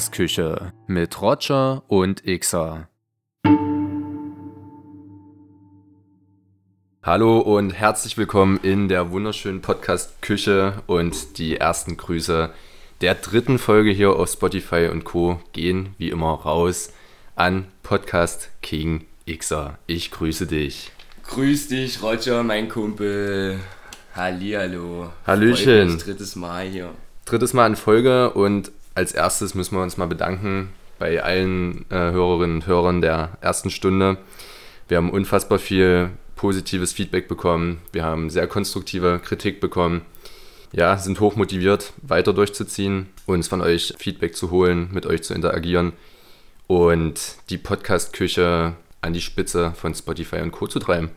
Podcast-Küche mit Roger und Xer. Hallo und herzlich willkommen in der wunderschönen Podcast-Küche und die ersten Grüße der dritten Folge hier auf Spotify und Co. gehen wie immer raus an Podcast King Xer. Ich grüße dich. Grüß dich, Roger, mein Kumpel. Hallihallo. Hallöchen. Drittes Mal hier. Drittes Mal in Folge und als erstes müssen wir uns mal bedanken bei allen äh, Hörerinnen und Hörern der ersten Stunde. Wir haben unfassbar viel positives Feedback bekommen. Wir haben sehr konstruktive Kritik bekommen. Ja, sind hochmotiviert, weiter durchzuziehen, uns von euch Feedback zu holen, mit euch zu interagieren und die Podcast-Küche an die Spitze von Spotify und Co. zu treiben.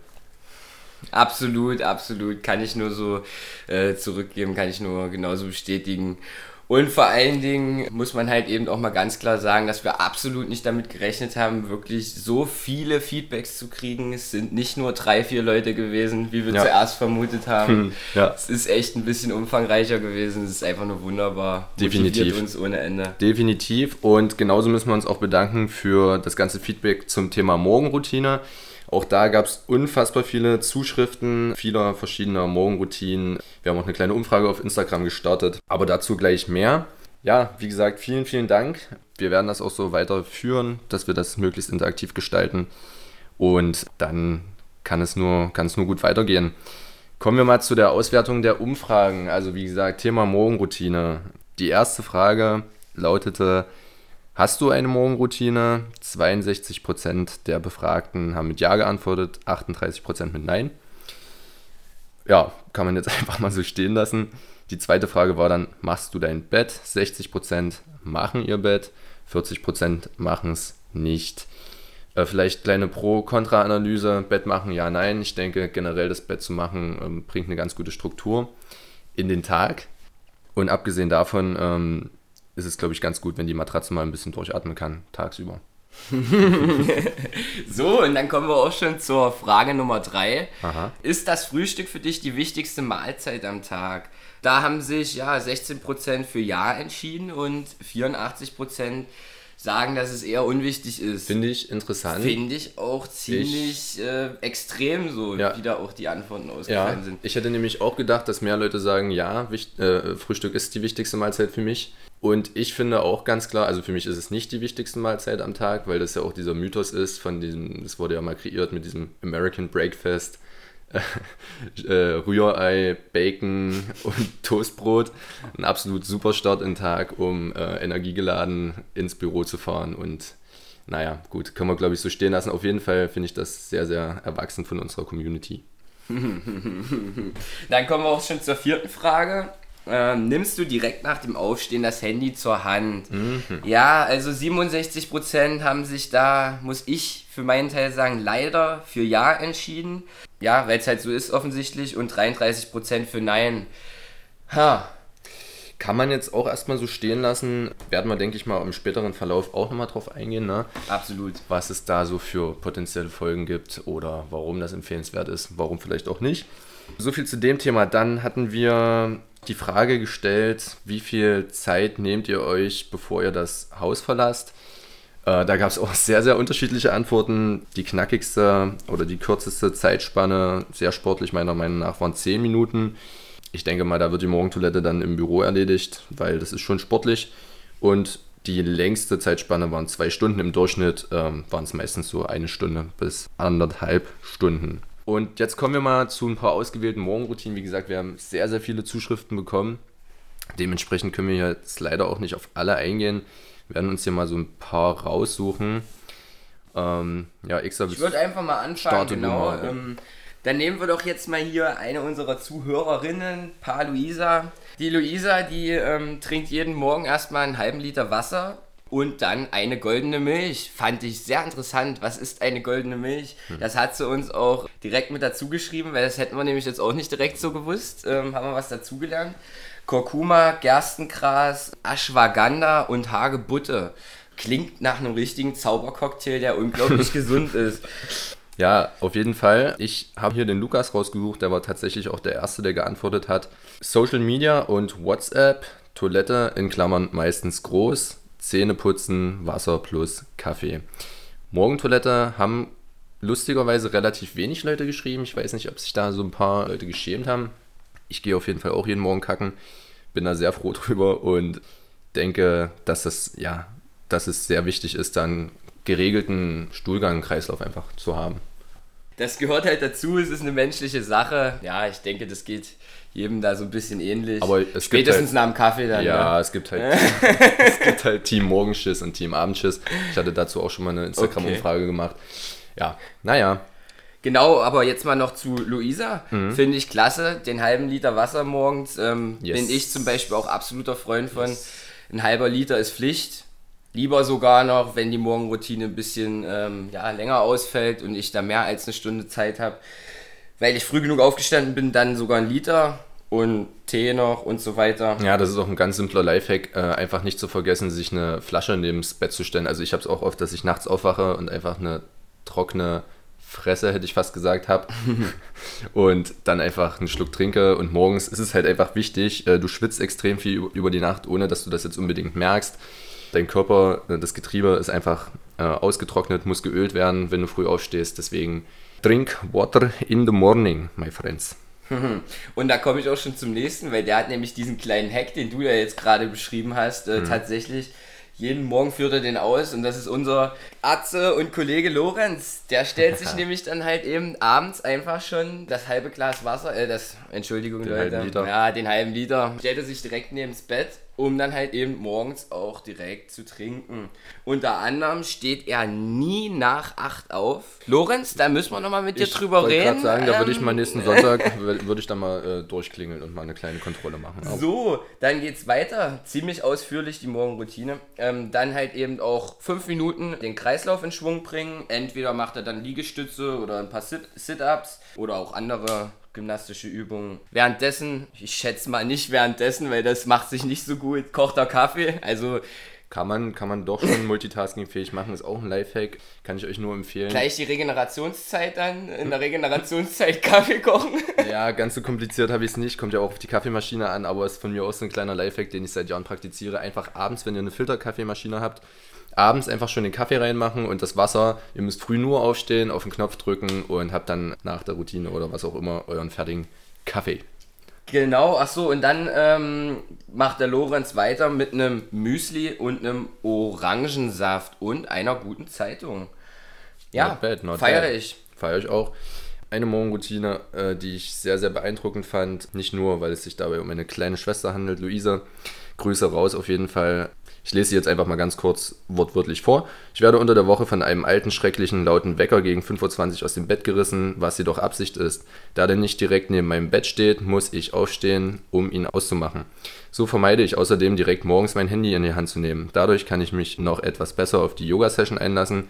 Absolut, absolut. Kann ich nur so äh, zurückgeben, kann ich nur genauso bestätigen. Und vor allen Dingen muss man halt eben auch mal ganz klar sagen, dass wir absolut nicht damit gerechnet haben, wirklich so viele Feedbacks zu kriegen. Es sind nicht nur drei, vier Leute gewesen, wie wir ja. zuerst vermutet haben. Hm, ja. Es ist echt ein bisschen umfangreicher gewesen. Es ist einfach nur wunderbar. Definitiv. Motiviert uns ohne Ende. Definitiv. Und genauso müssen wir uns auch bedanken für das ganze Feedback zum Thema Morgenroutine. Auch da gab es unfassbar viele Zuschriften vieler verschiedener Morgenroutinen. Wir haben auch eine kleine Umfrage auf Instagram gestartet, aber dazu gleich mehr. Ja, wie gesagt, vielen, vielen Dank. Wir werden das auch so weiterführen, dass wir das möglichst interaktiv gestalten. Und dann kann es nur, kann es nur gut weitergehen. Kommen wir mal zu der Auswertung der Umfragen. Also wie gesagt, Thema Morgenroutine. Die erste Frage lautete, Hast du eine Morgenroutine? 62% der Befragten haben mit Ja geantwortet, 38% mit Nein. Ja, kann man jetzt einfach mal so stehen lassen. Die zweite Frage war dann, machst du dein Bett? 60% machen ihr Bett, 40% machen es nicht. Äh, vielleicht kleine Pro-Kontra-Analyse. Bett machen, ja, nein. Ich denke, generell das Bett zu machen ähm, bringt eine ganz gute Struktur in den Tag. Und abgesehen davon ähm, ist es, glaube ich, ganz gut, wenn die Matratze mal ein bisschen durchatmen kann, tagsüber. so, und dann kommen wir auch schon zur Frage Nummer drei. Ist das Frühstück für dich die wichtigste Mahlzeit am Tag? Da haben sich ja 16% für Ja entschieden und 84% sagen, dass es eher unwichtig ist. Finde ich interessant. Finde ich auch ziemlich ich, äh, extrem so, ja. wie da auch die Antworten ausgefallen ja. sind. Ich hätte nämlich auch gedacht, dass mehr Leute sagen, ja, wichtig, äh, Frühstück ist die wichtigste Mahlzeit für mich. Und ich finde auch ganz klar, also für mich ist es nicht die wichtigste Mahlzeit am Tag, weil das ja auch dieser Mythos ist von diesem, das wurde ja mal kreiert mit diesem American Breakfast äh, Rührei, Bacon und Toastbrot. Ein absolut super Start den Tag, um äh, energiegeladen ins Büro zu fahren. Und naja, gut, können wir glaube ich so stehen lassen. Auf jeden Fall finde ich das sehr, sehr erwachsen von unserer Community. Dann kommen wir auch schon zur vierten Frage. Ähm, nimmst du direkt nach dem Aufstehen das Handy zur Hand? Mhm. Ja, also 67% haben sich da, muss ich für meinen Teil sagen, leider für Ja entschieden. Ja, weil es halt so ist offensichtlich und 33% für Nein. Ha. Kann man jetzt auch erstmal so stehen lassen. Werden wir, denke ich mal, im späteren Verlauf auch nochmal drauf eingehen, ne? Absolut. Was es da so für potenzielle Folgen gibt oder warum das empfehlenswert ist, warum vielleicht auch nicht. So viel zu dem Thema. Dann hatten wir die Frage gestellt, wie viel Zeit nehmt ihr euch, bevor ihr das Haus verlasst? Äh, da gab es auch sehr, sehr unterschiedliche Antworten. Die knackigste oder die kürzeste Zeitspanne, sehr sportlich meiner Meinung nach, waren 10 Minuten. Ich denke mal, da wird die Morgentoilette dann im Büro erledigt, weil das ist schon sportlich. Und die längste Zeitspanne waren zwei Stunden. Im Durchschnitt ähm, waren es meistens so eine Stunde bis anderthalb Stunden. Und jetzt kommen wir mal zu ein paar ausgewählten Morgenroutinen. Wie gesagt, wir haben sehr, sehr viele Zuschriften bekommen. Dementsprechend können wir jetzt leider auch nicht auf alle eingehen. Wir werden uns hier mal so ein paar raussuchen. Ähm, ja, Xer, Ich würde einfach mal anfangen, genau. Mal, ähm, dann nehmen wir doch jetzt mal hier eine unserer Zuhörerinnen, Pa Luisa. Die Luisa, die ähm, trinkt jeden Morgen erstmal einen halben Liter Wasser und dann eine goldene Milch. Fand ich sehr interessant. Was ist eine goldene Milch? Hm. Das hat sie uns auch direkt mit dazu geschrieben, weil das hätten wir nämlich jetzt auch nicht direkt so gewusst. Ähm, haben wir was dazugelernt. Kurkuma, Gerstengras, Ashwagandha und Hagebutte. Klingt nach einem richtigen Zaubercocktail, der unglaublich gesund ist. Ja, auf jeden Fall. Ich habe hier den Lukas rausgesucht, der war tatsächlich auch der Erste, der geantwortet hat. Social Media und WhatsApp, Toilette in Klammern meistens groß, Zähne putzen, Wasser plus Kaffee. Morgentoilette haben lustigerweise relativ wenig Leute geschrieben. Ich weiß nicht, ob sich da so ein paar Leute geschämt haben. Ich gehe auf jeden Fall auch jeden Morgen kacken. Bin da sehr froh drüber und denke, dass das, ja, dass es sehr wichtig ist, dann geregelten Stuhlgang, Kreislauf einfach zu haben. Das gehört halt dazu, es ist eine menschliche Sache. Ja, ich denke, das geht jedem da so ein bisschen ähnlich. Aber es Spätestens halt, nach dem Kaffee dann. Ja, ja. Ne? es gibt halt es gibt halt Team Morgenschiss und Team Abendschiss. Ich hatte dazu auch schon mal eine Instagram-Umfrage okay. gemacht. Ja, naja. Genau, aber jetzt mal noch zu Luisa. Mhm. Finde ich klasse. Den halben Liter Wasser morgens ähm, yes. bin ich zum Beispiel auch absoluter Freund von. Yes. Ein halber Liter ist Pflicht. Lieber sogar noch, wenn die Morgenroutine ein bisschen ähm, ja, länger ausfällt und ich da mehr als eine Stunde Zeit habe, weil ich früh genug aufgestanden bin, dann sogar ein Liter und Tee noch und so weiter. Ja, das ist auch ein ganz simpler Lifehack. Äh, einfach nicht zu vergessen, sich eine Flasche neben das Bett zu stellen. Also ich habe es auch oft, dass ich nachts aufwache und einfach eine trockene Fresse, hätte ich fast gesagt, habe und dann einfach einen Schluck trinke und morgens ist es halt einfach wichtig, äh, du schwitzt extrem viel über die Nacht, ohne dass du das jetzt unbedingt merkst dein Körper, äh, das Getriebe ist einfach äh, ausgetrocknet, muss geölt werden, wenn du früh aufstehst. Deswegen drink water in the morning, my friends. Und da komme ich auch schon zum nächsten, weil der hat nämlich diesen kleinen Hack, den du ja jetzt gerade beschrieben hast, äh, mhm. tatsächlich jeden Morgen führt er den aus und das ist unser Atze und Kollege Lorenz. Der stellt sich nämlich dann halt eben abends einfach schon das halbe Glas Wasser, äh, das, Entschuldigung den Leute, ja, den halben Liter, stellt er sich direkt neben das Bett um dann halt eben morgens auch direkt zu trinken. Unter anderem steht er nie nach 8 auf. Lorenz, da müssen wir nochmal mit dir ich drüber reden. Ich sagen, da würde ich mal ähm, nächsten Sonntag würde ich da mal äh, durchklingeln und mal eine kleine Kontrolle machen. So, dann geht's weiter. Ziemlich ausführlich die Morgenroutine. Ähm, dann halt eben auch 5 Minuten den Kreislauf in Schwung bringen. Entweder macht er dann Liegestütze oder ein paar Sit-Ups oder auch andere gymnastische Übungen. Währenddessen, ich schätze mal nicht währenddessen, weil das macht sich nicht so gut, kocht er Kaffee. Also kann man, kann man doch schon multitaskingfähig machen, ist auch ein Lifehack, kann ich euch nur empfehlen. Gleich die Regenerationszeit dann, in der Regenerationszeit Kaffee kochen. Ja, ganz so kompliziert habe ich es nicht, kommt ja auch auf die Kaffeemaschine an, aber ist von mir aus ein kleiner Lifehack, den ich seit Jahren praktiziere. Einfach abends, wenn ihr eine Filterkaffeemaschine habt, abends einfach schon den Kaffee reinmachen und das Wasser. Ihr müsst früh nur aufstehen, auf den Knopf drücken und habt dann nach der Routine oder was auch immer euren fertigen Kaffee. Genau, ach so, und dann ähm, macht der Lorenz weiter mit einem Müsli und einem Orangensaft und einer guten Zeitung. Ja, feiere ich. Feiere ich auch. Eine Morgenroutine, äh, die ich sehr, sehr beeindruckend fand. Nicht nur, weil es sich dabei um eine kleine Schwester handelt, Luisa. Grüße raus auf jeden Fall. Ich lese sie jetzt einfach mal ganz kurz wortwörtlich vor. Ich werde unter der Woche von einem alten, schrecklichen, lauten Wecker gegen 5.20 Uhr aus dem Bett gerissen, was jedoch Absicht ist. Da der nicht direkt neben meinem Bett steht, muss ich aufstehen, um ihn auszumachen. So vermeide ich außerdem direkt morgens mein Handy in die Hand zu nehmen. Dadurch kann ich mich noch etwas besser auf die Yoga-Session einlassen,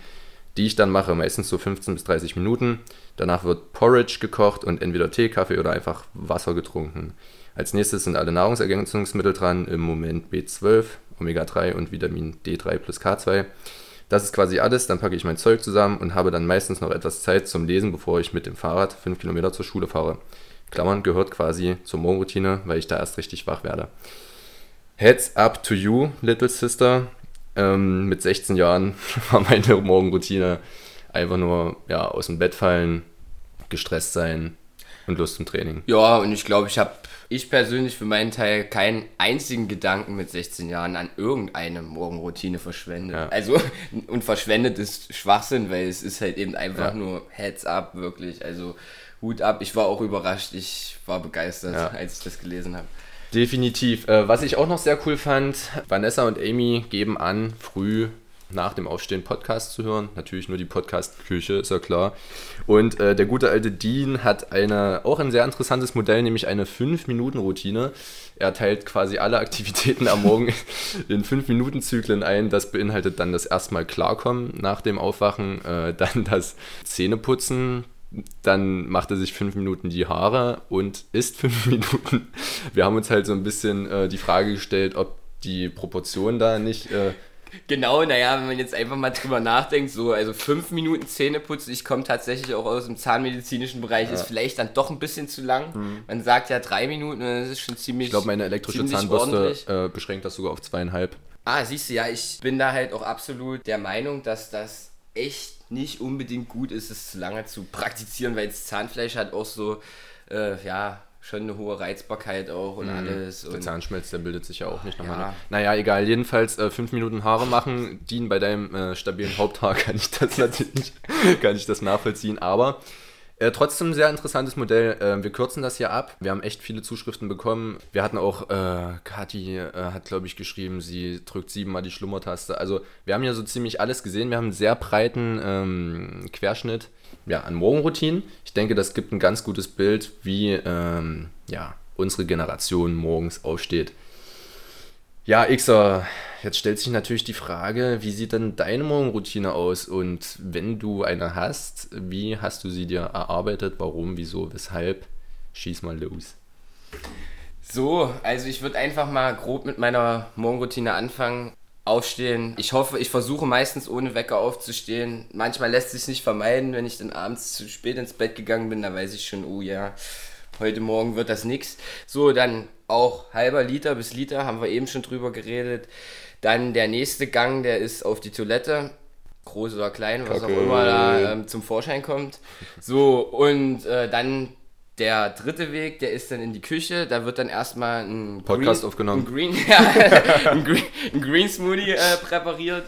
die ich dann mache, meistens so 15 bis 30 Minuten. Danach wird Porridge gekocht und entweder Tee, Kaffee oder einfach Wasser getrunken. Als nächstes sind alle Nahrungsergänzungsmittel dran, im Moment B12, Omega-3 und Vitamin D3 plus K2. Das ist quasi alles, dann packe ich mein Zeug zusammen und habe dann meistens noch etwas Zeit zum Lesen, bevor ich mit dem Fahrrad 5 Kilometer zur Schule fahre. Klammern gehört quasi zur Morgenroutine, weil ich da erst richtig wach werde. Heads up to you, little sister. Ähm, mit 16 Jahren war meine Morgenroutine einfach nur ja, aus dem Bett fallen, gestresst sein und Lust zum Training. Ja, und ich glaube, ich habe ich persönlich für meinen Teil keinen einzigen Gedanken mit 16 Jahren an irgendeine Morgenroutine verschwendet. Ja. Also, und verschwendet ist Schwachsinn, weil es ist halt eben einfach ja. nur Heads up, wirklich. Also, Hut ab. Ich war auch überrascht. Ich war begeistert, ja. als ich das gelesen habe. Definitiv. Äh, was ich auch noch sehr cool fand, Vanessa und Amy geben an, früh nach dem Aufstehen Podcast zu hören. Natürlich nur die Podcast-Küche, ist ja klar. Und äh, der gute alte Dean hat eine, auch ein sehr interessantes Modell, nämlich eine 5-Minuten-Routine. Er teilt quasi alle Aktivitäten am Morgen in 5-Minuten-Zyklen ein. Das beinhaltet dann das erstmal Klarkommen nach dem Aufwachen, äh, dann das Zähneputzen, dann macht er sich fünf Minuten die Haare und isst fünf Minuten. Wir haben uns halt so ein bisschen äh, die Frage gestellt, ob die Proportion da nicht äh, Genau, naja, wenn man jetzt einfach mal drüber nachdenkt, so, also fünf Minuten Zähne putzen, ich komme tatsächlich auch aus dem zahnmedizinischen Bereich, ja. ist vielleicht dann doch ein bisschen zu lang. Mhm. Man sagt ja drei Minuten, das ist schon ziemlich. Ich glaube, meine elektrische Zahnbürste äh, beschränkt das sogar auf zweieinhalb. Ah, siehst du, ja, ich bin da halt auch absolut der Meinung, dass das echt nicht unbedingt gut ist, es zu lange zu praktizieren, weil das Zahnfleisch hat auch so, äh, ja, schon eine hohe Reizbarkeit auch und mhm. alles. Der Zahnschmelz, der bildet sich ja auch nicht nochmal. Ja. Naja, egal. Jedenfalls äh, fünf Minuten Haare machen dienen bei deinem äh, stabilen Haupthaar, kann ich das natürlich kann ich das nachvollziehen. Aber äh, trotzdem sehr interessantes Modell. Äh, wir kürzen das hier ab. Wir haben echt viele Zuschriften bekommen. Wir hatten auch, äh, Kathi äh, hat, glaube ich, geschrieben, sie drückt siebenmal die Schlummertaste. Also wir haben ja so ziemlich alles gesehen. Wir haben einen sehr breiten ähm, Querschnitt ja, an Morgenroutinen. Ich denke, das gibt ein ganz gutes Bild, wie ähm, ja, unsere Generation morgens aufsteht. Ja, Xer, jetzt stellt sich natürlich die Frage, wie sieht denn deine Morgenroutine aus? Und wenn du eine hast, wie hast du sie dir erarbeitet? Warum, wieso, weshalb? Schieß mal los. So, also ich würde einfach mal grob mit meiner Morgenroutine anfangen. Aufstehen. Ich hoffe, ich versuche meistens ohne Wecker aufzustehen. Manchmal lässt sich nicht vermeiden, wenn ich dann abends zu spät ins Bett gegangen bin, da weiß ich schon, oh ja, heute Morgen wird das nichts. So, dann auch halber Liter bis Liter, haben wir eben schon drüber geredet. Dann der nächste Gang, der ist auf die Toilette. Groß oder klein, was Kacke. auch immer da ähm, zum Vorschein kommt. So, und äh, dann der dritte Weg, der ist dann in die Küche. Da wird dann erstmal ein Podcast Green, aufgenommen. Ein Green, ja, ein Green, ein Green Smoothie äh, präpariert.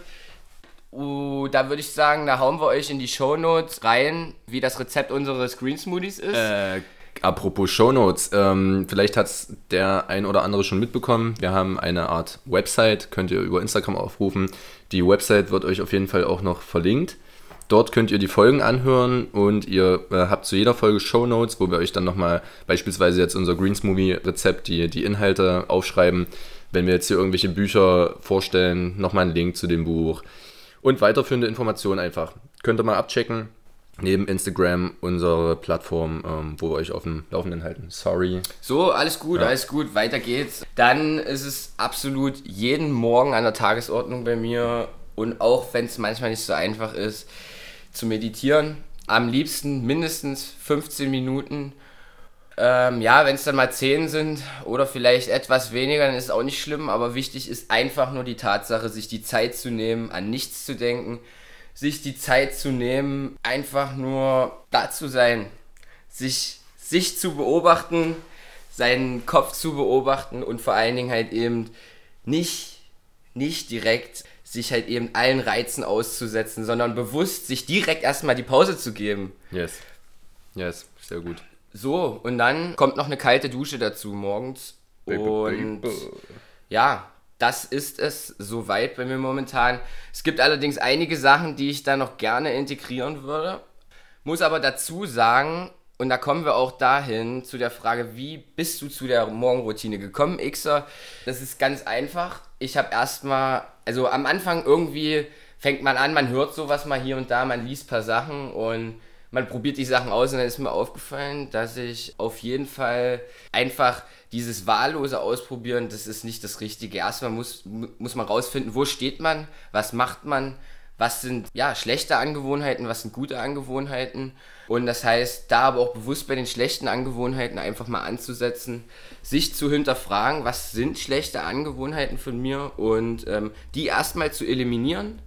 Uh, da würde ich sagen, da hauen wir euch in die Show Notes rein, wie das Rezept unseres Green Smoothies ist. Äh, Apropos Shownotes, ähm, vielleicht hat es der ein oder andere schon mitbekommen. Wir haben eine Art Website, könnt ihr über Instagram aufrufen. Die Website wird euch auf jeden Fall auch noch verlinkt. Dort könnt ihr die Folgen anhören und ihr äh, habt zu jeder Folge Shownotes, wo wir euch dann nochmal beispielsweise jetzt unser Greens Movie Rezept, die, die Inhalte aufschreiben. Wenn wir jetzt hier irgendwelche Bücher vorstellen, nochmal einen Link zu dem Buch und weiterführende Informationen einfach. Könnt ihr mal abchecken neben Instagram unsere Plattform, ähm, wo wir euch auf dem Laufenden halten. Sorry. So, alles gut, ja. alles gut, weiter geht's. Dann ist es absolut jeden Morgen an der Tagesordnung bei mir und auch wenn es manchmal nicht so einfach ist, zu meditieren. Am liebsten mindestens 15 Minuten. Ähm, ja, wenn es dann mal 10 sind oder vielleicht etwas weniger, dann ist es auch nicht schlimm, aber wichtig ist einfach nur die Tatsache, sich die Zeit zu nehmen, an nichts zu denken sich die Zeit zu nehmen, einfach nur da zu sein, sich, sich zu beobachten, seinen Kopf zu beobachten und vor allen Dingen halt eben nicht, nicht direkt sich halt eben allen Reizen auszusetzen, sondern bewusst sich direkt erstmal die Pause zu geben. Yes. Yes, sehr gut. So, und dann kommt noch eine kalte Dusche dazu morgens. Und ja, das ist es soweit bei mir momentan. Es gibt allerdings einige Sachen, die ich da noch gerne integrieren würde. Muss aber dazu sagen, und da kommen wir auch dahin zu der Frage, wie bist du zu der Morgenroutine gekommen, Xer? Das ist ganz einfach. Ich habe erstmal, also am Anfang irgendwie fängt man an, man hört sowas mal hier und da, man liest ein paar Sachen und man probiert die Sachen aus und dann ist mir aufgefallen, dass ich auf jeden Fall einfach dieses wahllose Ausprobieren, das ist nicht das Richtige. Erstmal muss, muss man rausfinden, wo steht man, was macht man, was sind ja schlechte Angewohnheiten, was sind gute Angewohnheiten. Und das heißt, da aber auch bewusst bei den schlechten Angewohnheiten einfach mal anzusetzen, sich zu hinterfragen, was sind schlechte Angewohnheiten von mir und ähm, die erstmal zu eliminieren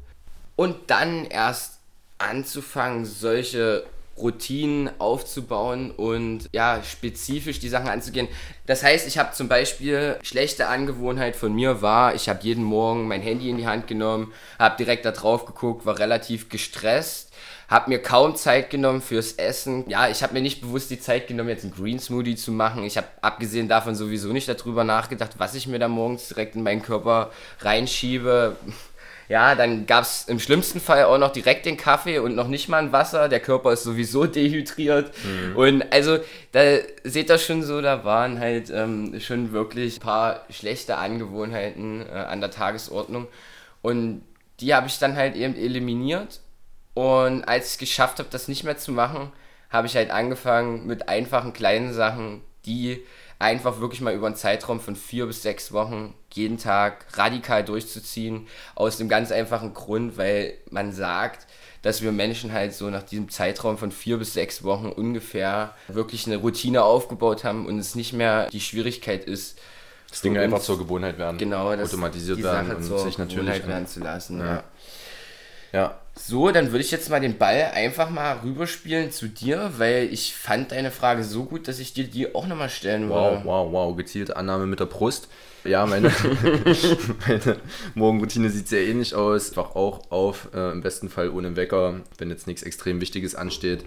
und dann erst anzufangen, solche Routinen aufzubauen und ja, spezifisch die Sachen anzugehen. Das heißt, ich habe zum Beispiel, schlechte Angewohnheit von mir war, ich habe jeden Morgen mein Handy in die Hand genommen, habe direkt da drauf geguckt, war relativ gestresst, habe mir kaum Zeit genommen fürs Essen. Ja, ich habe mir nicht bewusst die Zeit genommen, jetzt einen Green Smoothie zu machen. Ich habe abgesehen davon sowieso nicht darüber nachgedacht, was ich mir da morgens direkt in meinen Körper reinschiebe. Ja, dann gab es im schlimmsten Fall auch noch direkt den Kaffee und noch nicht mal ein Wasser. Der Körper ist sowieso dehydriert. Mhm. Und also, da seht ihr schon so, da waren halt ähm, schon wirklich ein paar schlechte Angewohnheiten äh, an der Tagesordnung. Und die habe ich dann halt eben eliminiert. Und als ich es geschafft habe, das nicht mehr zu machen, habe ich halt angefangen mit einfachen kleinen Sachen, die einfach wirklich mal über einen Zeitraum von vier bis sechs Wochen jeden Tag radikal durchzuziehen. Aus dem ganz einfachen Grund, weil man sagt, dass wir Menschen halt so nach diesem Zeitraum von vier bis sechs Wochen ungefähr wirklich eine Routine aufgebaut haben und es nicht mehr die Schwierigkeit ist, das Dinge einfach zur Gewohnheit werden. Genau, automatisiert werden und sich natürlich Gewohnheit werden zu lassen. Ja. ja. ja. So, dann würde ich jetzt mal den Ball einfach mal rüberspielen zu dir, weil ich fand deine Frage so gut, dass ich dir die auch nochmal stellen würde. Wow, wow, wow, gezielte Annahme mit der Brust. Ja, meine, meine Morgenroutine sieht sehr ähnlich aus. Ich wach auch auf, äh, im besten Fall ohne Wecker, wenn jetzt nichts extrem Wichtiges ansteht.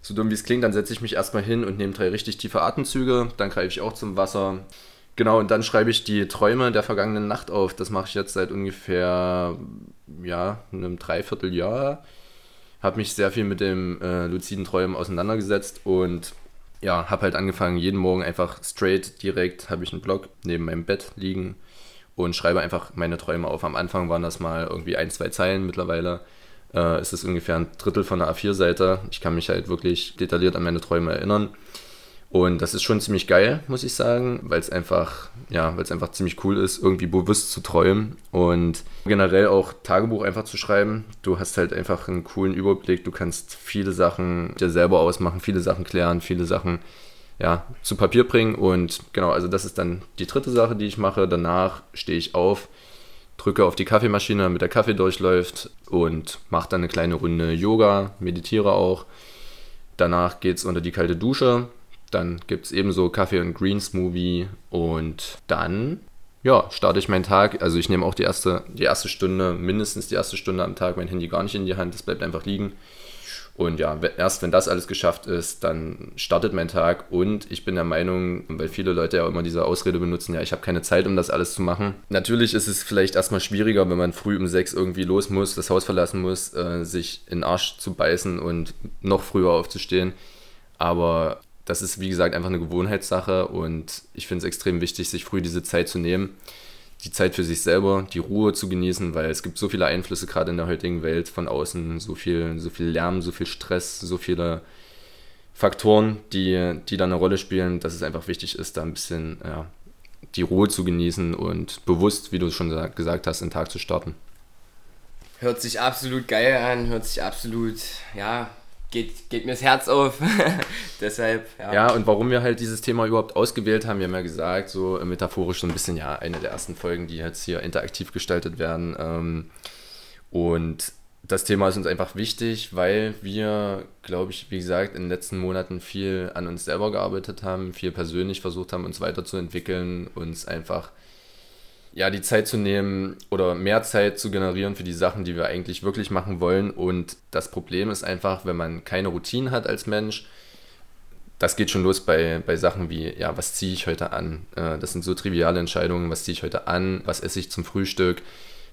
So dumm wie es klingt, dann setze ich mich erstmal hin und nehme drei richtig tiefe Atemzüge. Dann greife ich auch zum Wasser. Genau, und dann schreibe ich die Träume der vergangenen Nacht auf. Das mache ich jetzt seit ungefähr ja, einem Dreivierteljahr. Habe mich sehr viel mit dem äh, luziden Träumen auseinandergesetzt und ja, habe halt angefangen, jeden Morgen einfach straight, direkt, habe ich einen Blog neben meinem Bett liegen und schreibe einfach meine Träume auf. Am Anfang waren das mal irgendwie ein, zwei Zeilen, mittlerweile äh, ist es ungefähr ein Drittel von der A4-Seite. Ich kann mich halt wirklich detailliert an meine Träume erinnern. Und das ist schon ziemlich geil, muss ich sagen, weil es einfach, ja, weil es einfach ziemlich cool ist, irgendwie bewusst zu träumen und generell auch Tagebuch einfach zu schreiben. Du hast halt einfach einen coolen Überblick, du kannst viele Sachen dir selber ausmachen, viele Sachen klären, viele Sachen ja, zu Papier bringen und genau, also das ist dann die dritte Sache, die ich mache. Danach stehe ich auf, drücke auf die Kaffeemaschine, damit der Kaffee durchläuft und mache dann eine kleine Runde Yoga, meditiere auch. Danach geht es unter die kalte Dusche dann gibt es ebenso Kaffee und Green Smoothie und dann ja, starte ich meinen Tag. Also ich nehme auch die erste, die erste Stunde, mindestens die erste Stunde am Tag mein Handy gar nicht in die Hand, das bleibt einfach liegen. Und ja, erst wenn das alles geschafft ist, dann startet mein Tag. Und ich bin der Meinung, weil viele Leute ja immer diese Ausrede benutzen, ja, ich habe keine Zeit, um das alles zu machen. Natürlich ist es vielleicht erstmal schwieriger, wenn man früh um sechs irgendwie los muss, das Haus verlassen muss, äh, sich in den Arsch zu beißen und noch früher aufzustehen. Aber das ist, wie gesagt, einfach eine Gewohnheitssache und ich finde es extrem wichtig, sich früh diese Zeit zu nehmen, die Zeit für sich selber, die Ruhe zu genießen, weil es gibt so viele Einflüsse gerade in der heutigen Welt von außen, so viel, so viel Lärm, so viel Stress, so viele Faktoren, die, die da eine Rolle spielen, dass es einfach wichtig ist, da ein bisschen ja, die Ruhe zu genießen und bewusst, wie du schon gesagt hast, den Tag zu starten. Hört sich absolut geil an, hört sich absolut, ja, geht, geht mir das Herz auf. Deshalb, ja. Ja, und warum wir halt dieses Thema überhaupt ausgewählt haben, wir haben ja gesagt, so metaphorisch so ein bisschen, ja, eine der ersten Folgen, die jetzt hier interaktiv gestaltet werden. Ähm, und das Thema ist uns einfach wichtig, weil wir, glaube ich, wie gesagt, in den letzten Monaten viel an uns selber gearbeitet haben, viel persönlich versucht haben, uns weiterzuentwickeln, uns einfach ja, die Zeit zu nehmen oder mehr Zeit zu generieren für die Sachen, die wir eigentlich wirklich machen wollen. Und das Problem ist einfach, wenn man keine Routine hat als Mensch, das geht schon los bei, bei Sachen wie, ja, was ziehe ich heute an? Äh, das sind so triviale Entscheidungen, was ziehe ich heute an, was esse ich zum Frühstück.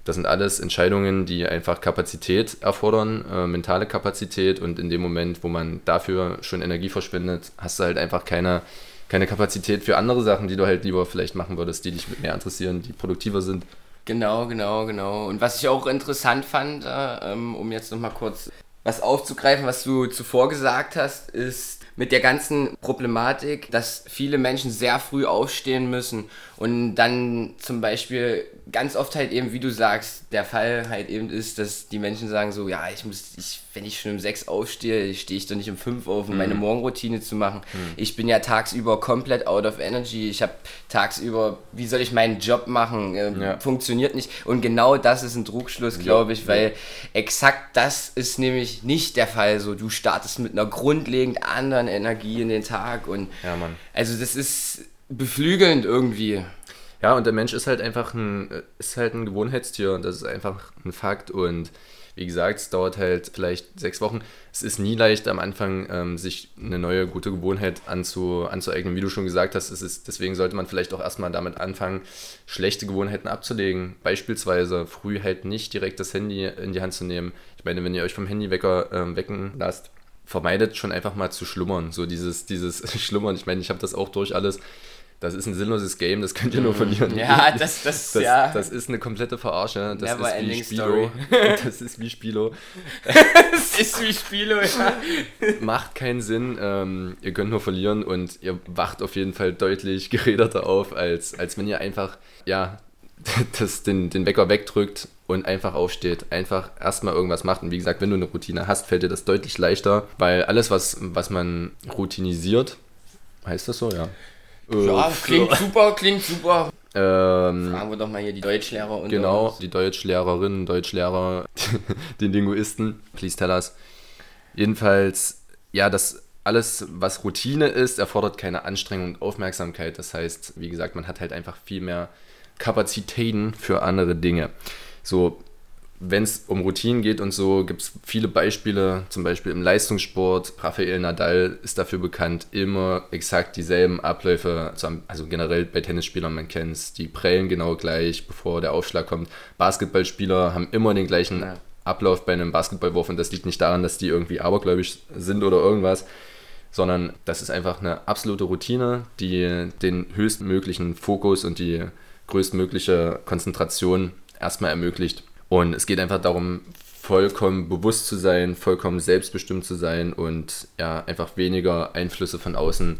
Das sind alles Entscheidungen, die einfach Kapazität erfordern, äh, mentale Kapazität. Und in dem Moment, wo man dafür schon Energie verschwendet, hast du halt einfach keine keine Kapazität für andere Sachen, die du halt lieber vielleicht machen würdest, die dich mehr interessieren, die produktiver sind. Genau, genau, genau. Und was ich auch interessant fand, äh, ähm, um jetzt nochmal kurz was aufzugreifen, was du zuvor gesagt hast, ist mit der ganzen Problematik, dass viele Menschen sehr früh aufstehen müssen und dann zum Beispiel ganz oft halt eben, wie du sagst, der Fall halt eben ist, dass die Menschen sagen so, ja, ich muss, ich, wenn ich schon um sechs aufstehe, stehe ich doch nicht um fünf auf, um mhm. meine Morgenroutine zu machen. Mhm. Ich bin ja tagsüber komplett out of energy. Ich habe tagsüber, wie soll ich meinen Job machen? Ähm, ja. Funktioniert nicht. Und genau das ist ein Trugschluss, glaube ich, weil exakt das ist nämlich nicht der Fall. So, du startest mit einer grundlegend anderen Energie in den Tag und ja, Mann. also das ist beflügelnd irgendwie. Ja, und der Mensch ist halt einfach ein, ist halt ein Gewohnheitstier und das ist einfach ein Fakt. Und wie gesagt, es dauert halt vielleicht sechs Wochen. Es ist nie leicht am Anfang, ähm, sich eine neue gute Gewohnheit anzu, anzueignen. Wie du schon gesagt hast, es ist, deswegen sollte man vielleicht auch erstmal damit anfangen, schlechte Gewohnheiten abzulegen. Beispielsweise früh halt nicht direkt das Handy in die Hand zu nehmen. Ich meine, wenn ihr euch vom Handywecker ähm, wecken lasst, vermeidet schon einfach mal zu schlummern. So dieses, dieses Schlummern. Ich meine, ich habe das auch durch alles das ist ein sinnloses Game, das könnt ihr nur mhm. verlieren. Ja, das, das, das, ja. das ist eine komplette Verarsche. Das Never ist wie Spilo. Das ist wie Spilo. das ist wie Spilo, ja. Macht keinen Sinn. Ähm, ihr könnt nur verlieren und ihr wacht auf jeden Fall deutlich geräderter auf, als, als wenn ihr einfach, ja, das, den, den Wecker wegdrückt und einfach aufsteht, einfach erstmal irgendwas macht. Und wie gesagt, wenn du eine Routine hast, fällt dir das deutlich leichter, weil alles, was, was man routinisiert, heißt das so, ja? Ja, klingt super, klingt super. Ähm, Fragen wir doch mal hier die Deutschlehrer und Genau, uns. die Deutschlehrerinnen, Deutschlehrer, den Linguisten. Please tell us. Jedenfalls, ja, das alles, was Routine ist, erfordert keine Anstrengung und Aufmerksamkeit. Das heißt, wie gesagt, man hat halt einfach viel mehr Kapazitäten für andere Dinge. So, wenn es um Routinen geht und so, gibt es viele Beispiele, zum Beispiel im Leistungssport. Rafael Nadal ist dafür bekannt, immer exakt dieselben Abläufe, also generell bei Tennisspielern, man kennt es, die prellen genau gleich, bevor der Aufschlag kommt. Basketballspieler haben immer den gleichen Ablauf bei einem Basketballwurf und das liegt nicht daran, dass die irgendwie abergläubisch sind oder irgendwas, sondern das ist einfach eine absolute Routine, die den höchstmöglichen Fokus und die größtmögliche Konzentration erstmal ermöglicht. Und es geht einfach darum, vollkommen bewusst zu sein, vollkommen selbstbestimmt zu sein und ja, einfach weniger Einflüsse von außen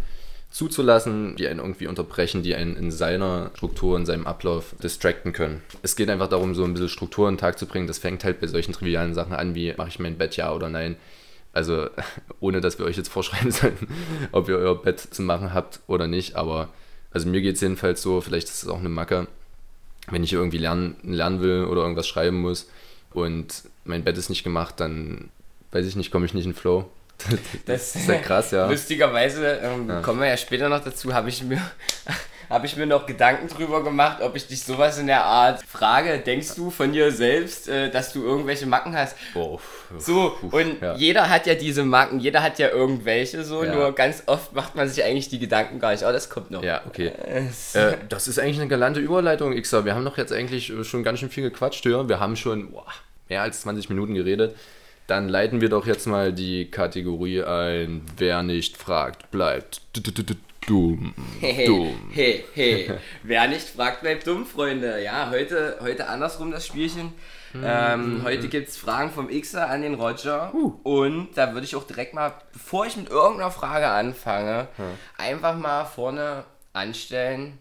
zuzulassen, die einen irgendwie unterbrechen, die einen in seiner Struktur, in seinem Ablauf distracten können. Es geht einfach darum, so ein bisschen Struktur in den Tag zu bringen. Das fängt halt bei solchen trivialen Sachen an, wie mache ich mein Bett ja oder nein. Also ohne, dass wir euch jetzt vorschreiben sollten, ob ihr euer Bett zu machen habt oder nicht. Aber also mir geht es jedenfalls so, vielleicht ist es auch eine Macke, wenn ich irgendwie lernen, lernen will oder irgendwas schreiben muss und mein Bett ist nicht gemacht, dann weiß ich nicht, komme ich nicht in Flow. Das, das ist ja krass, ja. Lustigerweise ähm, ja. kommen wir ja später noch dazu, habe ich mir habe ich mir noch Gedanken drüber gemacht, ob ich dich sowas in der Art frage. Denkst du von dir selbst, äh, dass du irgendwelche Macken hast? Oh, so, und ja. jeder hat ja diese Macken, jeder hat ja irgendwelche so, ja. nur ganz oft macht man sich eigentlich die Gedanken gar nicht. Oh, das kommt noch. Ja, okay. äh, das ist eigentlich eine galante Überleitung, Xer. Wir haben doch jetzt eigentlich schon ganz schön viel gequatscht hier. Wir haben schon boah, mehr als 20 Minuten geredet. Dann leiten wir doch jetzt mal die Kategorie ein. Wer nicht fragt, bleibt dumm. dumm. Hey, hey. Wer nicht fragt, bleibt dumm, Freunde. Ja, heute, heute andersrum das Spielchen. Ähm, heute gibt es Fragen vom Xer an den Roger. Uh. Und da würde ich auch direkt mal, bevor ich mit irgendeiner Frage anfange, hm. einfach mal vorne anstellen,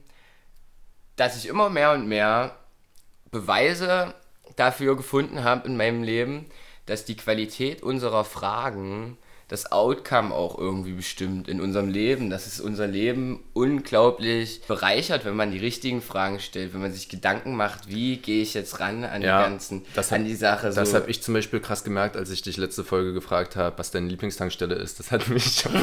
dass ich immer mehr und mehr Beweise dafür gefunden habe in meinem Leben, dass die Qualität unserer Fragen das Outcome auch irgendwie bestimmt in unserem Leben, dass es unser Leben unglaublich bereichert, wenn man die richtigen Fragen stellt, wenn man sich Gedanken macht, wie gehe ich jetzt ran an ja, die ganzen, das an die Sache. Das so. habe ich zum Beispiel krass gemerkt, als ich dich letzte Folge gefragt habe, was deine Lieblingstankstelle ist. Das hat mich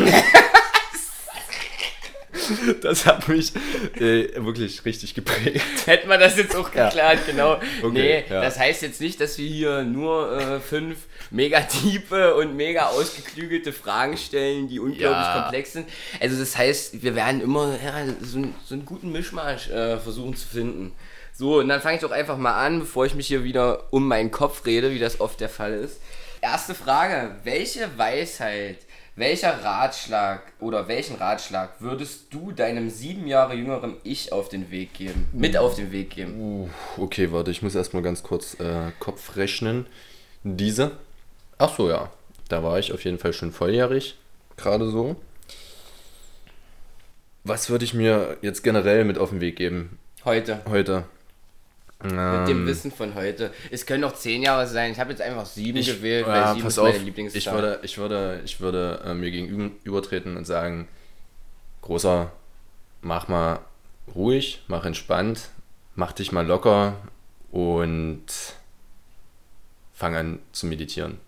das hat mich äh, wirklich richtig geprägt. Hätten wir das jetzt auch geklärt, ja. genau. Okay, nee, ja. das heißt jetzt nicht, dass wir hier nur äh, fünf mega tiefe und mega ausgeklügelte Fragen stellen, die unglaublich ja. komplex sind. Also das heißt, wir werden immer so, so, einen guten Mischmasch äh, versuchen zu finden. So, und dann fange ich doch einfach mal an, bevor ich mich hier wieder um meinen Kopf rede, wie das oft der Fall ist. Erste Frage, welche Weisheit welcher Ratschlag oder welchen Ratschlag würdest du deinem sieben Jahre jüngeren Ich auf den Weg geben? Mit auf den Weg geben? Uh, okay, warte, ich muss erstmal ganz kurz äh, Kopf rechnen. Diese? Ach so, ja. Da war ich auf jeden Fall schon volljährig. Gerade so. Was würde ich mir jetzt generell mit auf den Weg geben? Heute. Heute. Mit dem ähm. Wissen von heute. Es können noch zehn Jahre sein. Ich habe jetzt einfach sieben ich, gewählt, weil ja, sieben ist meine Lieblingszahl. Ich würde, ich würde, ich würde äh, mir gegenübertreten und sagen, großer, mach mal ruhig, mach entspannt, mach dich mal locker und fang an zu meditieren.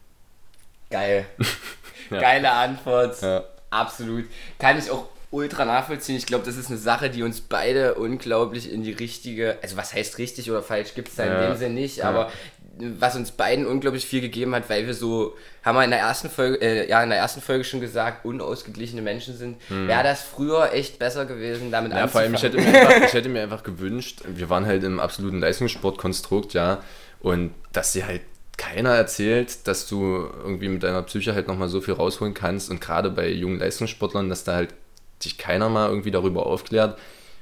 Geil. ja. Geile Antwort. Ja. Absolut. Kann ich auch ultra nachvollziehen. Ich glaube, das ist eine Sache, die uns beide unglaublich in die richtige, also was heißt richtig oder falsch, gibt es da in ja. dem Sinne nicht, aber was uns beiden unglaublich viel gegeben hat, weil wir so, haben wir in der ersten Folge, äh, ja, in der ersten Folge schon gesagt, unausgeglichene Menschen sind. Hm. Wäre das früher echt besser gewesen, damit ja, vor allem, ich hätte, einfach, ich hätte mir einfach gewünscht, wir waren halt im absoluten Leistungssportkonstrukt, ja, und dass sie halt keiner erzählt, dass du irgendwie mit deiner Psyche halt nochmal so viel rausholen kannst und gerade bei jungen Leistungssportlern, dass da halt sich keiner mal irgendwie darüber aufklärt.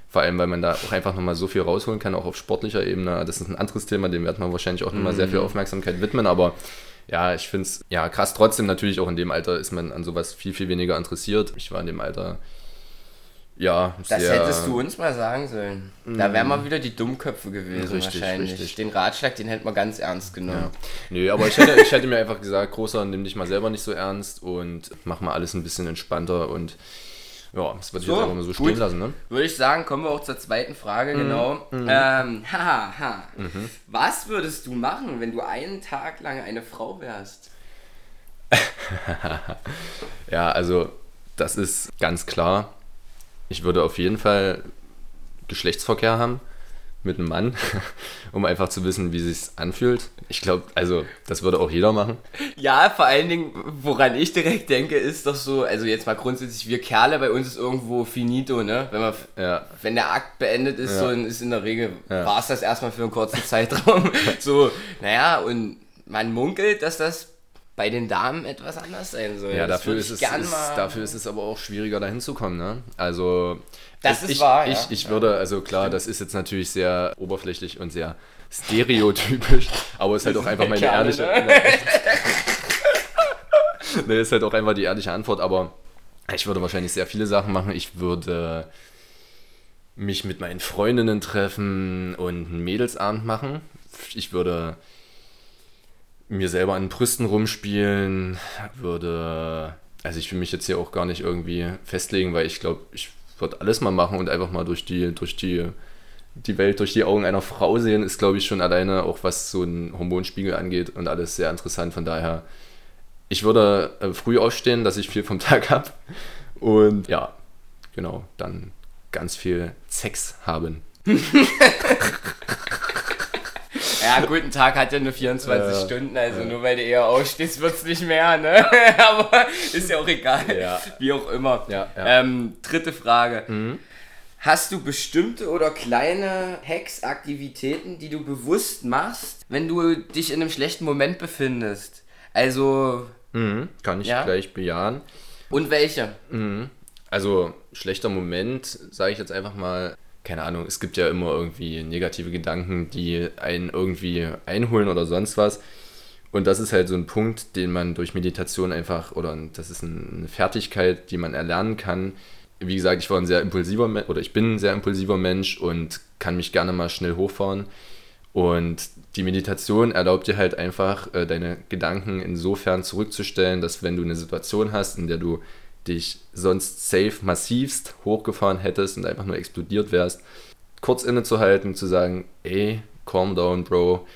Vor allem, weil man da auch einfach nochmal so viel rausholen kann, auch auf sportlicher Ebene. Das ist ein anderes Thema, dem wird man wahrscheinlich auch nochmal mhm. sehr viel Aufmerksamkeit widmen, aber ja, ich finde es ja krass. Trotzdem natürlich auch in dem Alter ist man an sowas viel, viel weniger interessiert. Ich war in dem Alter ja, Das hättest du uns mal sagen sollen. Da wären mal wieder die Dummköpfe gewesen richtig, wahrscheinlich. Richtig. Den Ratschlag, den hätten wir ganz ernst genommen. Nee, aber ich hätte, ich hätte mir einfach gesagt, Großer, nimm dich mal selber nicht so ernst und mach mal alles ein bisschen entspannter und Ja, das würde ich so, jetzt einfach mal so stehen lassen, ne? Würde ich sagen, kommen wir auch zur zweiten Frage, mhm. genau. Mhm. Ähm, haha, ha. Mhm. Was würdest du machen, wenn du einen Tag lang eine Frau wärst? ja, also das ist ganz klar. Ich würde auf jeden Fall Geschlechtsverkehr haben mit einem Mann, um einfach zu wissen, wie sich anfühlt. Ich glaube, also das würde auch jeder machen. Ja, vor allen Dingen, woran ich direkt denke, ist doch so, also jetzt mal grundsätzlich, wir Kerle, bei uns ist irgendwo finito, ne? Wenn, man, ja. wenn der Akt beendet ist, ja. so ist in der Regel, ja. war es das erstmal für einen kurzen Zeitraum. so, naja, und man munkelt, dass das bei den Damen etwas anders sein soll. Ja, dafür ist, es, ist, dafür ist es aber auch schwieriger, dahin zu kommen. Ne? Also, das ist ich, wahr. Ich, ich, würde, also klar, das ist jetzt natürlich sehr oberflächlich und sehr stereotypisch, aber es ist halt auch einfach meine Kerle, ehrliche. Ne? ne, ist halt auch einfach die ehrliche Antwort, aber ich würde wahrscheinlich sehr viele Sachen machen. Ich würde mich mit meinen Freundinnen treffen und einen Mädelsabend machen. Ich würde mir selber an den Brüsten rumspielen, würde. Also ich will mich jetzt hier auch gar nicht irgendwie festlegen, weil ich glaube, ich würde alles mal machen und einfach mal durch die, durch die, die Welt, durch die Augen einer Frau sehen, ist, glaube ich, schon alleine, auch was so ein Hormonspiegel angeht und alles sehr interessant. Von daher, ich würde äh, früh aufstehen, dass ich viel vom Tag habe. Und ja, genau, dann ganz viel Sex haben. Ja, guten Tag hat ja nur 24 ja, Stunden, also ja. nur weil du eher ausstehst, wird es nicht mehr, ne? Aber ist ja auch egal. Ja. Wie auch immer. Ähm, dritte Frage. Mhm. Hast du bestimmte oder kleine Hacks-Aktivitäten, die du bewusst machst, wenn du dich in einem schlechten Moment befindest? Also. Mhm, kann ich gleich bejahen. Und welche? Mhm. Also, schlechter Moment, sage ich jetzt einfach mal, keine Ahnung, es gibt ja immer irgendwie negative Gedanken, die einen irgendwie einholen oder sonst was. Und das ist halt so ein Punkt, den man durch Meditation einfach, oder das ist eine Fertigkeit, die man erlernen kann. Wie gesagt, ich war ein sehr impulsiver Mensch, oder ich bin ein sehr impulsiver Mensch und kann mich gerne mal schnell hochfahren. Und die Meditation erlaubt dir halt einfach, äh, deine Gedanken insofern zurückzustellen, dass wenn du eine Situation hast, in der du dich sonst safe massivst hochgefahren hättest und einfach nur explodiert wärst, kurz innezuhalten, zu sagen, ey, calm down, Bro,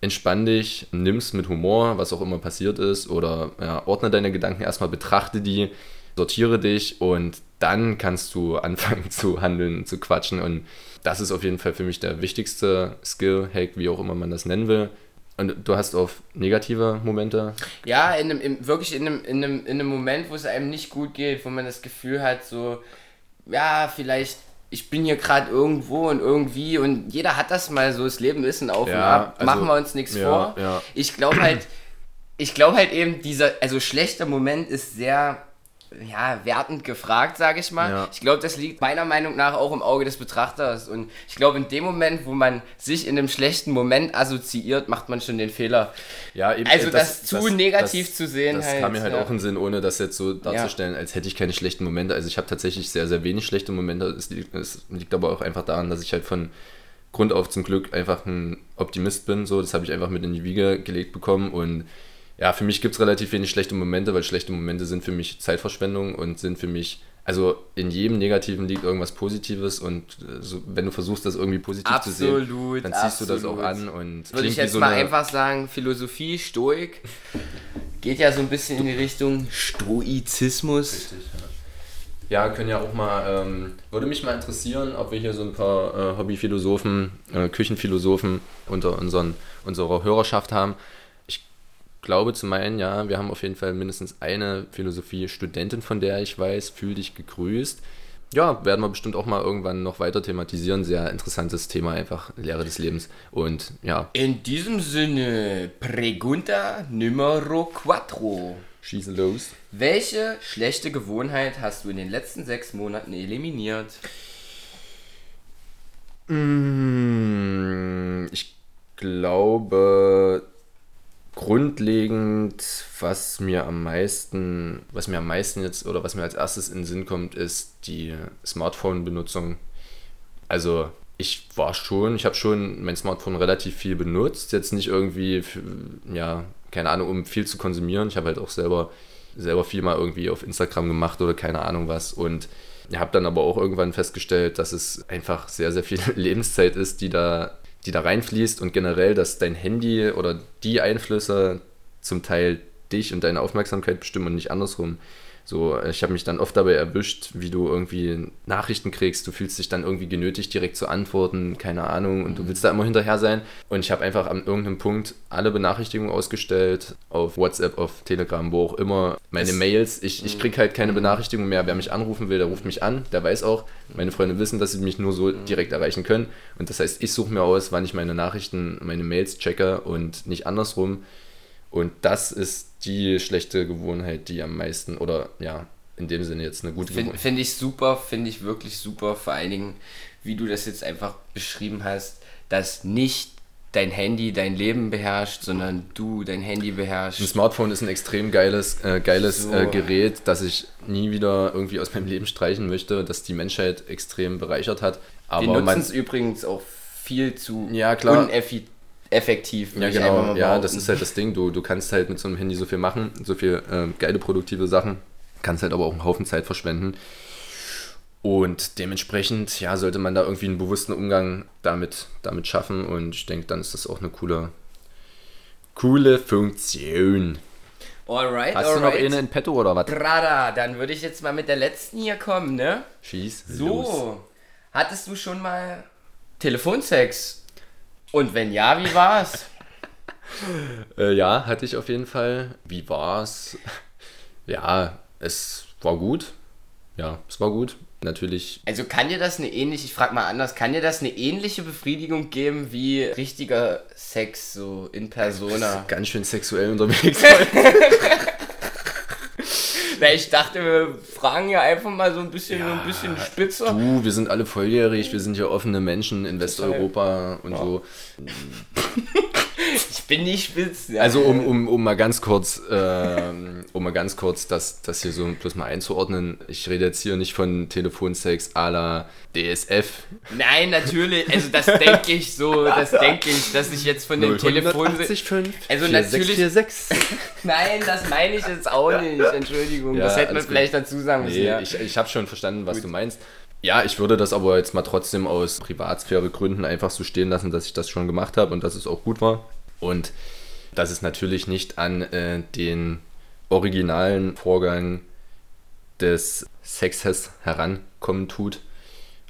entspann dich, nimm's mit Humor, was auch immer passiert ist, oder ja, ordne deine Gedanken erstmal, betrachte die, sortiere dich und dann kannst du anfangen zu handeln, zu quatschen. Und das ist auf jeden Fall für mich der wichtigste Skill, Hack, wie auch immer man das nennen will, und du hast auf negative Momente? Ja, in einem, in, wirklich in einem, in, einem, in einem Moment, wo es einem nicht gut geht, wo man das Gefühl hat, so, ja, vielleicht, ich bin hier gerade irgendwo und irgendwie und jeder hat das mal so, das Leben ist ein Auf ja, und Ab, also, machen wir uns nichts ja, vor. Ja. Ich glaube halt, ich glaube halt eben, dieser, also schlechter Moment ist sehr ja, wertend gefragt, sage ich mal. Ja. Ich glaube, das liegt meiner Meinung nach auch im Auge des Betrachters. Und ich glaube, in dem Moment, wo man sich in einem schlechten Moment assoziiert, macht man schon den Fehler. Ja, eben, also das, das zu das, negativ das, zu sehen. Das halt, kam mir halt ja. auch in Sinn, ohne das jetzt so darzustellen, ja. als hätte ich keine schlechten Momente. Also ich habe tatsächlich sehr, sehr wenig schlechte Momente. Es liegt, es liegt aber auch einfach daran, dass ich halt von Grund auf zum Glück einfach ein Optimist bin. So, das habe ich einfach mit in die Wiege gelegt bekommen und ja, für mich gibt es relativ wenig schlechte Momente, weil schlechte Momente sind für mich Zeitverschwendung und sind für mich, also in jedem Negativen liegt irgendwas Positives und äh, so, wenn du versuchst, das irgendwie positiv absolut, zu sehen, dann ziehst absolut. du das auch an und würde ich jetzt so mal einfach sagen, Philosophie, Stoik geht ja so ein bisschen in die Richtung Stoizismus. Richtig, ja. Ja, können ja auch mal, ähm, würde mich mal interessieren, ob wir hier so ein paar äh, Hobbyphilosophen, äh, Küchenphilosophen unter unseren, unserer Hörerschaft haben glaube zu meinen, ja, wir haben auf jeden Fall mindestens eine Philosophie-Studentin, von der ich weiß, fühl dich gegrüßt. Ja, werden wir bestimmt auch mal irgendwann noch weiter thematisieren. Sehr interessantes Thema, einfach Lehre des Lebens. Und ja. In diesem Sinne, Pregunta numero quattro. Schieße los. Welche schlechte Gewohnheit hast du in den letzten sechs Monaten eliminiert? Mm, ich glaube grundlegend, was mir am meisten, was mir am meisten jetzt oder was mir als erstes in den Sinn kommt, ist die Smartphone-Benutzung. Also ich war schon, ich habe schon mein Smartphone relativ viel benutzt, jetzt nicht irgendwie, ja, keine Ahnung, um viel zu konsumieren. Ich habe halt auch selber selber viel mal irgendwie auf Instagram gemacht oder keine Ahnung was. Und ich habe dann aber auch irgendwann festgestellt, dass es einfach sehr, sehr viel Lebenszeit ist, die da, die da reinfließt und generell, dass dein Handy oder die Einflüsse zum Teil dich und deine Aufmerksamkeit bestimmen und nicht andersrum. So, ich habe mich dann oft dabei erwischt, wie du irgendwie Nachrichten kriegst, du fühlst dich dann irgendwie genötigt, direkt zu antworten, keine Ahnung, und du willst da immer hinterher sein. Und ich habe einfach an irgendeinem Punkt alle Benachrichtigungen ausgestellt, auf WhatsApp, auf Telegram, wo auch immer, meine das Mails. Ich, ich kriege halt keine mhm. Benachrichtigung mehr. Wer mich anrufen will, der ruft mich an, der weiß auch. Meine Freunde wissen, dass sie mich nur so mhm. direkt erreichen können. Und das heißt, ich suche mir aus, wann ich meine Nachrichten, meine Mails checke und nicht andersrum. Und das ist die schlechte Gewohnheit, die am meisten, oder ja, in dem Sinne jetzt eine gute Find, Gewohnheit. Finde ich super, finde ich wirklich super. Vor allen Dingen, wie du das jetzt einfach beschrieben hast, dass nicht dein Handy dein Leben beherrscht, sondern du dein Handy beherrschst. Ein Smartphone ist ein extrem geiles, äh, geiles so. äh, Gerät, das ich nie wieder irgendwie aus meinem Leben streichen möchte, das die Menschheit extrem bereichert hat. Aber Wir nutzen es übrigens auch viel zu ja, klar. uneffizient effektiv. Ja, genau. Ja, das ist halt das Ding. Du, du kannst halt mit so einem Handy so viel machen, so viel äh, geile, produktive Sachen. Kannst halt aber auch einen Haufen Zeit verschwenden. Und dementsprechend, ja, sollte man da irgendwie einen bewussten Umgang damit, damit schaffen. Und ich denke, dann ist das auch eine coole, coole Funktion. Alright, Hast alright. du noch eine in petto oder was? Grada, dann würde ich jetzt mal mit der letzten hier kommen, ne? Schieß. So. Los. Hattest du schon mal Telefonsex? Und wenn ja, wie war's? äh, ja, hatte ich auf jeden Fall. Wie war's? ja, es war gut. Ja, es war gut. Natürlich. Also kann dir das eine ähnliche, ich frag mal anders, kann dir das eine ähnliche Befriedigung geben wie richtiger Sex so in Persona? Ganz schön sexuell unterwegs. Na, ich dachte, wir fragen ja einfach mal so ein bisschen, ja, so ein bisschen spitzer. Du, wir sind alle volljährig, wir sind ja offene Menschen in Westeuropa und ja. so. ich bin nicht spitz. Ja. Also um, um, um mal ganz kurz, ähm, um mal ganz kurz das, das hier so bloß mal einzuordnen. Ich rede jetzt hier nicht von Telefonsex à la DSF. Nein, natürlich. Also das denke ich so, das denke ich, dass ich jetzt von den Telefonsex... Also natürlich... 4646. Nein, das meine ich jetzt auch nicht. Entschuldigung, ja, das hätte man vielleicht gut. dazu sagen müssen. Nee, ja. ich, ich habe schon verstanden, was gut. du meinst. Ja, ich würde das aber jetzt mal trotzdem aus Privatsphäre-Gründen einfach so stehen lassen, dass ich das schon gemacht habe und dass es auch gut war. Und dass es natürlich nicht an äh, den originalen Vorgang des Sexes herankommen tut.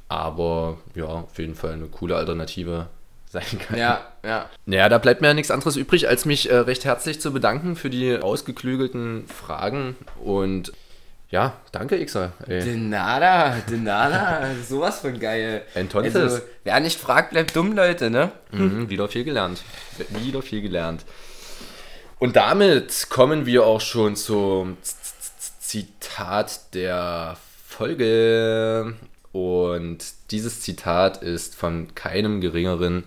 Aber ja, auf jeden Fall eine coole Alternative sein kann. Ja, ja. Naja, da bleibt mir ja nichts anderes übrig, als mich äh, recht herzlich zu bedanken für die ausgeklügelten Fragen und ja, danke, Ixer. De nada, de nada. Sowas von geil. Entonces. Also, wer nicht fragt, bleibt dumm, Leute, ne? Mhm, wieder viel gelernt. Wieder viel gelernt. Und damit kommen wir auch schon zum Zitat der Folge. Und dieses Zitat ist von keinem geringeren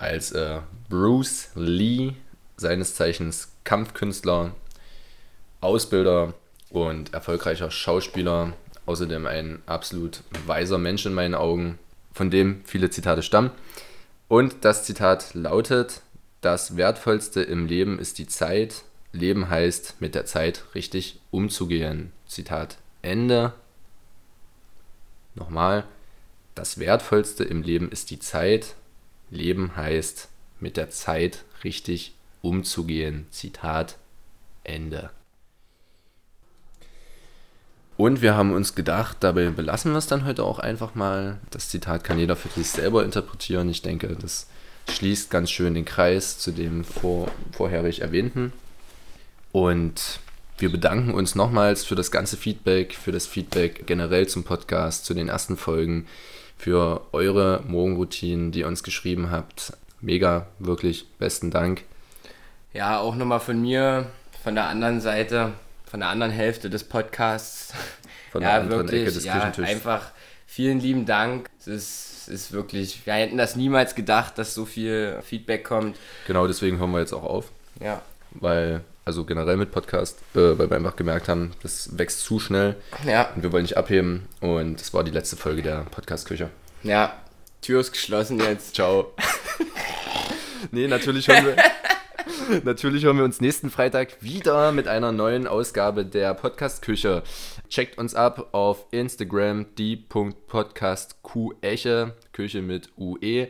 als äh, Bruce Lee, seines Zeichens Kampfkünstler, Ausbilder und erfolgreicher Schauspieler, außerdem ein absolut weiser Mensch in meinen Augen, von dem viele Zitate stammen. Und das Zitat lautet, das Wertvollste im Leben ist die Zeit. Leben heißt, mit der Zeit richtig umzugehen. Zitat Ende. Nochmal, das Wertvollste im Leben ist die Zeit. Leben heißt, mit der Zeit richtig umzugehen. Zitat Ende. Und wir haben uns gedacht, dabei belassen wir es dann heute auch einfach mal. Das Zitat kann jeder für sich selber interpretieren. Ich denke, das schließt ganz schön den Kreis zu dem vor, vorherig erwähnten. Und wir bedanken uns nochmals für das ganze Feedback, für das Feedback generell zum Podcast, zu den ersten Folgen, für eure Morgenroutinen, die ihr uns geschrieben habt. Mega, wirklich, besten Dank. Ja, auch nochmal von mir, von der anderen Seite von der anderen Hälfte des Podcasts. Von der ja, anderen wirklich, Ecke des ja, Einfach vielen lieben Dank. Es ist, ist wirklich, wir hätten das niemals gedacht, dass so viel Feedback kommt. Genau, deswegen hören wir jetzt auch auf. Ja. Weil, also generell mit Podcast, äh, weil wir einfach gemerkt haben, das wächst zu schnell. Ja. Und wir wollen nicht abheben. Und das war die letzte Folge der Podcast-Küche. Ja, Tür ist geschlossen jetzt. Ciao. nee, natürlich hören wir. Natürlich hören wir uns nächsten Freitag wieder mit einer neuen Ausgabe der Podcast-Küche. Checkt uns ab auf Instagram die.podcastqeche, Küche mit UE.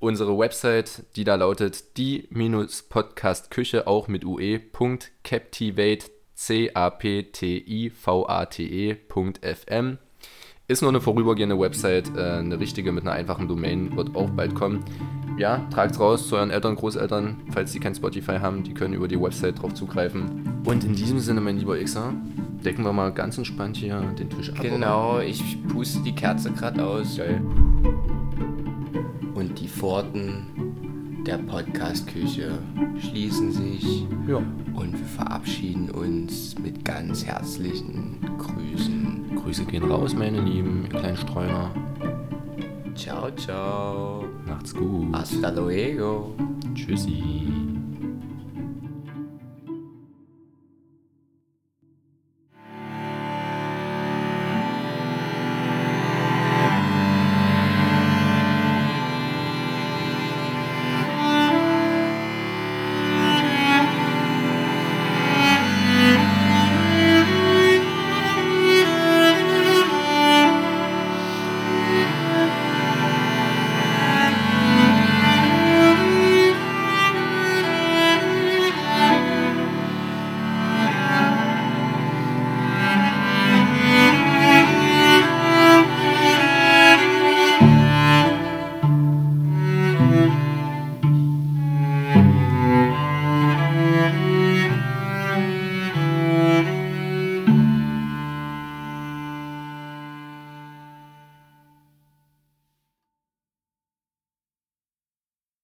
Unsere Website, die da lautet die-podcastküche, auch mit ue.captivate, C-A-P-T-I-V-A-T-E.fm. Ist nur eine vorübergehende Website, äh, eine richtige mit einer einfachen Domain wird auch bald kommen. Ja, tragt's raus zu euren Eltern, Großeltern, falls die kein Spotify haben, die können über die Website drauf zugreifen. Und in diesem Sinne, mein lieber Xer, decken wir mal ganz entspannt hier den Tisch ab. Genau, ich puste die Kerze gerade aus. Geil. Und die Pforten der Podcast-Küche schließen sich. Ja. Und wir verabschieden uns mit ganz herzlichen Grüßen. Grüße gehen raus, meine Lieben, ihr kleinen Streuner. Ciao, ciao. Macht's gut. Hasta luego. Tschüssi.